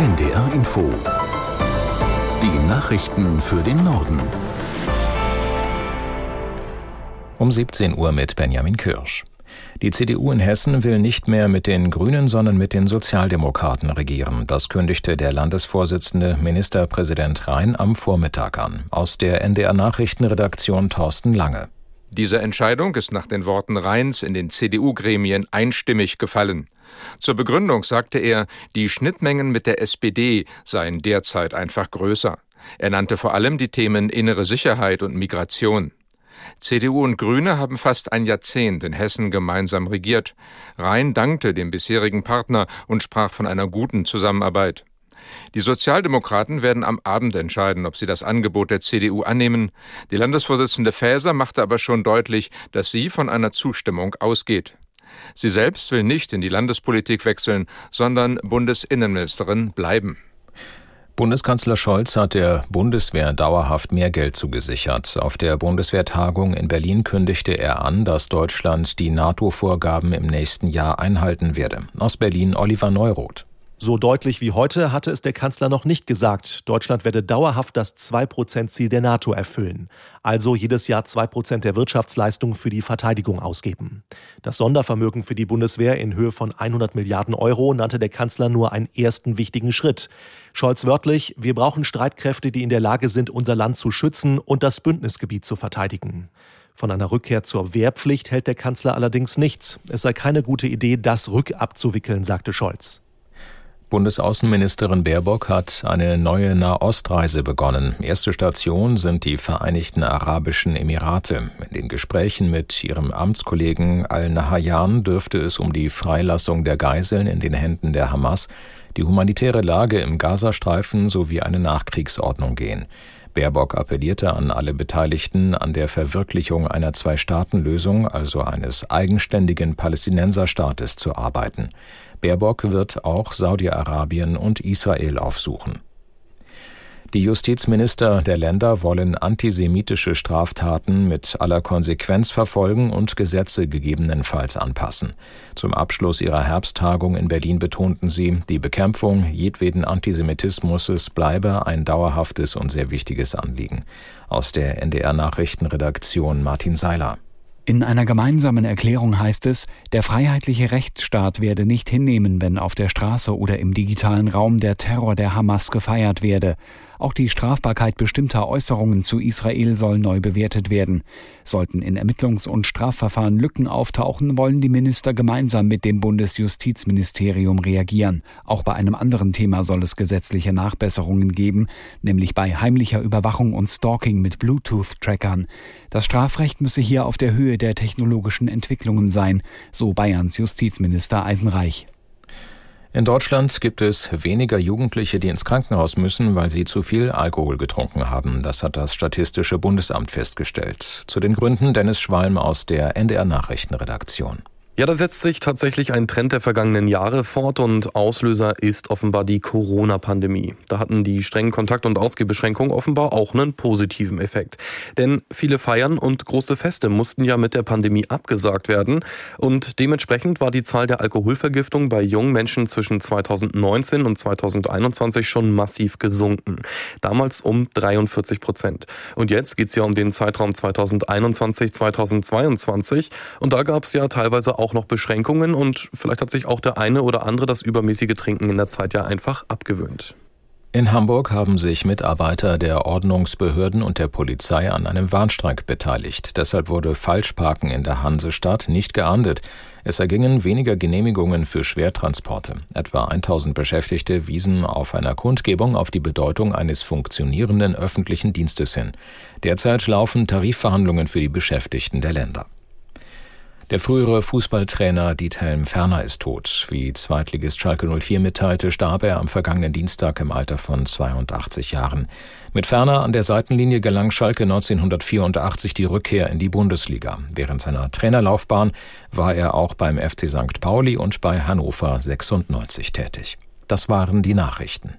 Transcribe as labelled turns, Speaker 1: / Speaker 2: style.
Speaker 1: NDR Info. Die Nachrichten für den Norden.
Speaker 2: Um 17 Uhr mit Benjamin Kirsch. Die CDU in Hessen will nicht mehr mit den Grünen, sondern mit den Sozialdemokraten regieren. Das kündigte der Landesvorsitzende Ministerpräsident Rhein am Vormittag an. Aus der NDR Nachrichtenredaktion Thorsten Lange.
Speaker 3: Diese Entscheidung ist nach den Worten Rheins in den CDU-Gremien einstimmig gefallen. Zur Begründung sagte er, die Schnittmengen mit der SPD seien derzeit einfach größer. Er nannte vor allem die Themen innere Sicherheit und Migration. CDU und Grüne haben fast ein Jahrzehnt in Hessen gemeinsam regiert. Rhein dankte dem bisherigen Partner und sprach von einer guten Zusammenarbeit. Die Sozialdemokraten werden am Abend entscheiden, ob sie das Angebot der CDU annehmen. Die Landesvorsitzende Faeser machte aber schon deutlich, dass sie von einer Zustimmung ausgeht. Sie selbst will nicht in die Landespolitik wechseln, sondern Bundesinnenministerin bleiben.
Speaker 2: Bundeskanzler Scholz hat der Bundeswehr dauerhaft mehr Geld zugesichert. Auf der Bundeswehrtagung in Berlin kündigte er an, dass Deutschland die NATO-Vorgaben im nächsten Jahr einhalten werde. Aus Berlin Oliver Neuroth.
Speaker 4: So deutlich wie heute hatte es der Kanzler noch nicht gesagt. Deutschland werde dauerhaft das 2-Prozent-Ziel der NATO erfüllen. Also jedes Jahr 2 Prozent der Wirtschaftsleistung für die Verteidigung ausgeben. Das Sondervermögen für die Bundeswehr in Höhe von 100 Milliarden Euro nannte der Kanzler nur einen ersten wichtigen Schritt. Scholz wörtlich, wir brauchen Streitkräfte, die in der Lage sind, unser Land zu schützen und das Bündnisgebiet zu verteidigen. Von einer Rückkehr zur Wehrpflicht hält der Kanzler allerdings nichts. Es sei keine gute Idee, das rückabzuwickeln, sagte Scholz.
Speaker 2: Bundesaußenministerin Baerbock hat eine neue Nahostreise begonnen. Erste Station sind die Vereinigten Arabischen Emirate. In den Gesprächen mit ihrem Amtskollegen Al-Nahyan dürfte es um die Freilassung der Geiseln in den Händen der Hamas, die humanitäre Lage im Gazastreifen sowie eine Nachkriegsordnung gehen. Baerbock appellierte an alle Beteiligten, an der Verwirklichung einer Zwei-Staaten-Lösung, also eines eigenständigen Palästinenserstaates, zu arbeiten. Baerbock wird auch Saudi-Arabien und Israel aufsuchen. Die Justizminister der Länder wollen antisemitische Straftaten mit aller Konsequenz verfolgen und Gesetze gegebenenfalls anpassen. Zum Abschluss ihrer Herbsttagung in Berlin betonten sie, die Bekämpfung jedweden Antisemitismus bleibe ein dauerhaftes und sehr wichtiges Anliegen. Aus der NDR Nachrichtenredaktion Martin Seiler.
Speaker 5: In einer gemeinsamen Erklärung heißt es, der freiheitliche Rechtsstaat werde nicht hinnehmen, wenn auf der Straße oder im digitalen Raum der Terror der Hamas gefeiert werde. Auch die Strafbarkeit bestimmter Äußerungen zu Israel soll neu bewertet werden. Sollten in Ermittlungs- und Strafverfahren Lücken auftauchen, wollen die Minister gemeinsam mit dem Bundesjustizministerium reagieren. Auch bei einem anderen Thema soll es gesetzliche Nachbesserungen geben, nämlich bei heimlicher Überwachung und Stalking mit Bluetooth-Trackern. Das Strafrecht müsse hier auf der Höhe der technologischen Entwicklungen sein, so Bayerns Justizminister Eisenreich.
Speaker 2: In Deutschland gibt es weniger Jugendliche, die ins Krankenhaus müssen, weil sie zu viel Alkohol getrunken haben. Das hat das Statistische Bundesamt festgestellt. Zu den Gründen Dennis Schwalm aus der NDR Nachrichtenredaktion.
Speaker 6: Ja, da setzt sich tatsächlich ein Trend der vergangenen Jahre fort und Auslöser ist offenbar die Corona-Pandemie. Da hatten die strengen Kontakt- und Ausgehbeschränkungen offenbar auch einen positiven Effekt. Denn viele Feiern und große Feste mussten ja mit der Pandemie abgesagt werden und dementsprechend war die Zahl der Alkoholvergiftung bei jungen Menschen zwischen 2019 und 2021 schon massiv gesunken. Damals um 43 Prozent. Und jetzt geht's ja um den Zeitraum 2021, 2022 und da gab's ja teilweise auch auch noch Beschränkungen und vielleicht hat sich auch der eine oder andere das übermäßige Trinken in der Zeit ja einfach abgewöhnt.
Speaker 2: In Hamburg haben sich Mitarbeiter der Ordnungsbehörden und der Polizei an einem Warnstreik beteiligt. Deshalb wurde Falschparken in der Hansestadt nicht geahndet. Es ergingen weniger Genehmigungen für Schwertransporte. Etwa 1000 Beschäftigte wiesen auf einer Kundgebung auf die Bedeutung eines funktionierenden öffentlichen Dienstes hin. Derzeit laufen Tarifverhandlungen für die Beschäftigten der Länder. Der frühere Fußballtrainer Diethelm Ferner ist tot. Wie Zweitligist Schalke 04 mitteilte, starb er am vergangenen Dienstag im Alter von 82 Jahren. Mit Ferner an der Seitenlinie gelang Schalke 1984 die Rückkehr in die Bundesliga. Während seiner Trainerlaufbahn war er auch beim FC St. Pauli und bei Hannover 96 tätig. Das waren die Nachrichten.